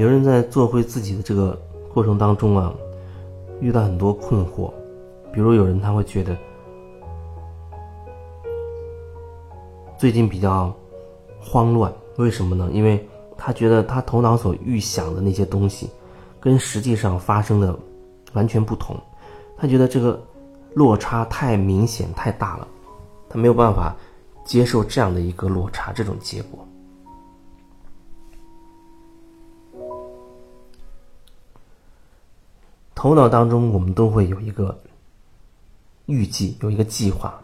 有人在做回自己的这个过程当中啊，遇到很多困惑，比如有人他会觉得最近比较慌乱，为什么呢？因为他觉得他头脑所预想的那些东西，跟实际上发生的完全不同，他觉得这个落差太明显太大了，他没有办法接受这样的一个落差这种结果。头脑当中，我们都会有一个预计，有一个计划，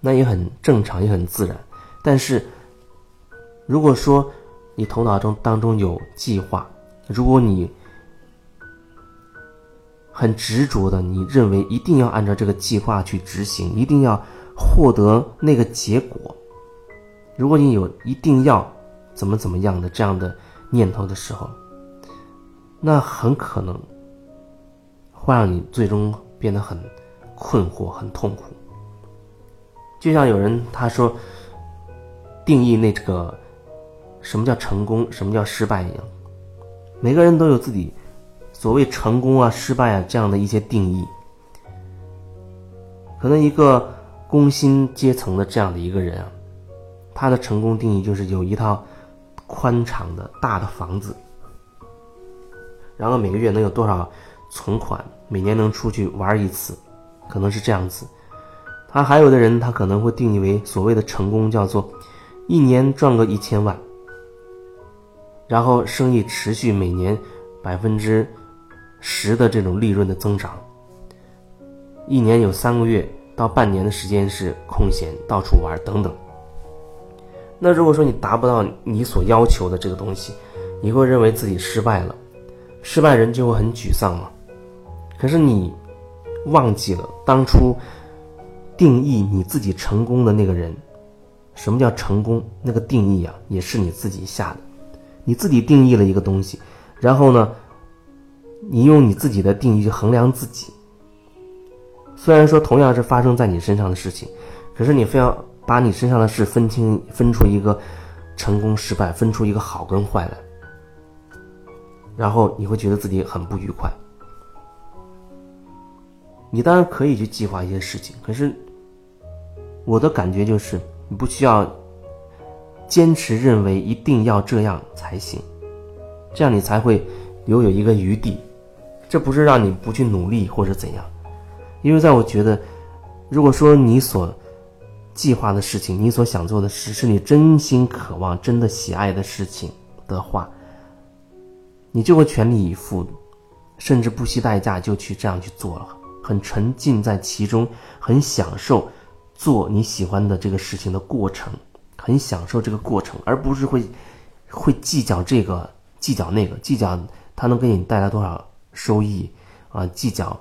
那也很正常，也很自然。但是，如果说你头脑中当中有计划，如果你很执着的，你认为一定要按照这个计划去执行，一定要获得那个结果，如果你有一定要怎么怎么样的这样的念头的时候，那很可能。会让你最终变得很困惑、很痛苦。就像有人他说，定义那个什么叫成功、什么叫失败一样，每个人都有自己所谓成功啊、失败啊这样的一些定义。可能一个工薪阶层的这样的一个人啊，他的成功定义就是有一套宽敞的大的房子，然后每个月能有多少。存款每年能出去玩一次，可能是这样子。他还有的人，他可能会定义为所谓的成功，叫做一年赚个一千万，然后生意持续每年百分之十的这种利润的增长，一年有三个月到半年的时间是空闲到处玩等等。那如果说你达不到你所要求的这个东西，你会认为自己失败了，失败人就会很沮丧嘛。可是你忘记了当初定义你自己成功的那个人，什么叫成功？那个定义啊，也是你自己下的。你自己定义了一个东西，然后呢，你用你自己的定义去衡量自己。虽然说同样是发生在你身上的事情，可是你非要把你身上的事分清、分出一个成功、失败，分出一个好跟坏来，然后你会觉得自己很不愉快。你当然可以去计划一些事情，可是我的感觉就是，你不需要坚持认为一定要这样才行，这样你才会留有一个余地。这不是让你不去努力或者怎样，因为在我觉得，如果说你所计划的事情，你所想做的事，是你真心渴望、真的喜爱的事情的话，你就会全力以赴，甚至不惜代价就去这样去做了。很沉浸在其中，很享受做你喜欢的这个事情的过程，很享受这个过程，而不是会会计较这个计较那个，计较它能给你带来多少收益啊，计较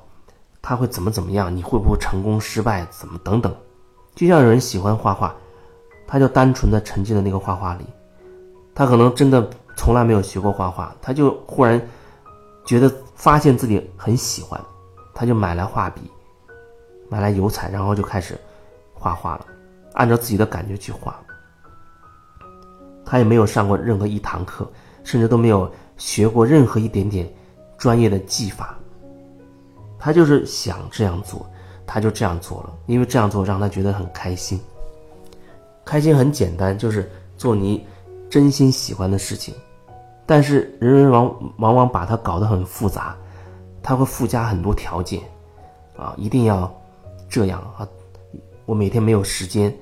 它会怎么怎么样，你会不会成功失败，怎么等等。就像有人喜欢画画，他就单纯的沉浸在那个画画里，他可能真的从来没有学过画画，他就忽然觉得发现自己很喜欢。他就买来画笔，买来油彩，然后就开始画画了，按照自己的感觉去画。他也没有上过任何一堂课，甚至都没有学过任何一点点专业的技法。他就是想这样做，他就这样做了，因为这样做让他觉得很开心。开心很简单，就是做你真心喜欢的事情，但是人人往往往把它搞得很复杂。他会附加很多条件，啊，一定要这样啊！我每天没有时间，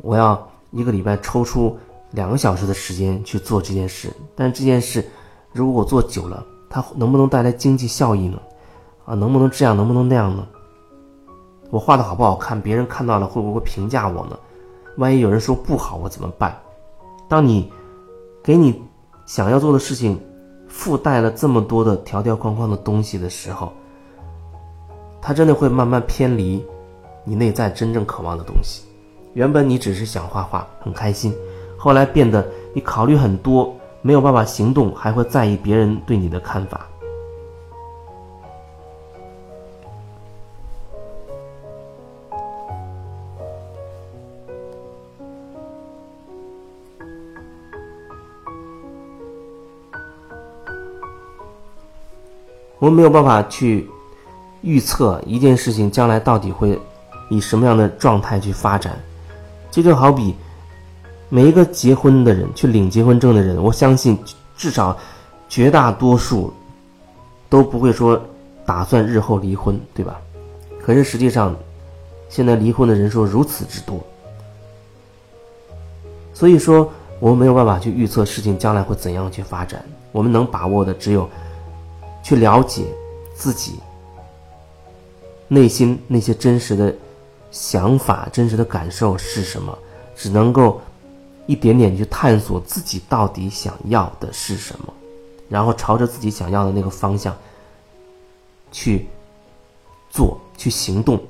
我要一个礼拜抽出两个小时的时间去做这件事。但这件事，如果我做久了，它能不能带来经济效益呢？啊，能不能这样？能不能那样呢？我画的好不好看？别人看到了会不会评价我呢？万一有人说不好，我怎么办？当你给你想要做的事情。附带了这么多的条条框框的东西的时候，它真的会慢慢偏离你内在真正渴望的东西。原本你只是想画画，很开心，后来变得你考虑很多，没有办法行动，还会在意别人对你的看法。我们没有办法去预测一件事情将来到底会以什么样的状态去发展。这就好比每一个结婚的人去领结婚证的人，我相信至少绝大多数都不会说打算日后离婚，对吧？可是实际上，现在离婚的人数如此之多，所以说我们没有办法去预测事情将来会怎样去发展。我们能把握的只有去了解自己内心那些真实的想法、真实的感受是什么，只能够一点点去探索自己到底想要的是什么，然后朝着自己想要的那个方向去做、去行动。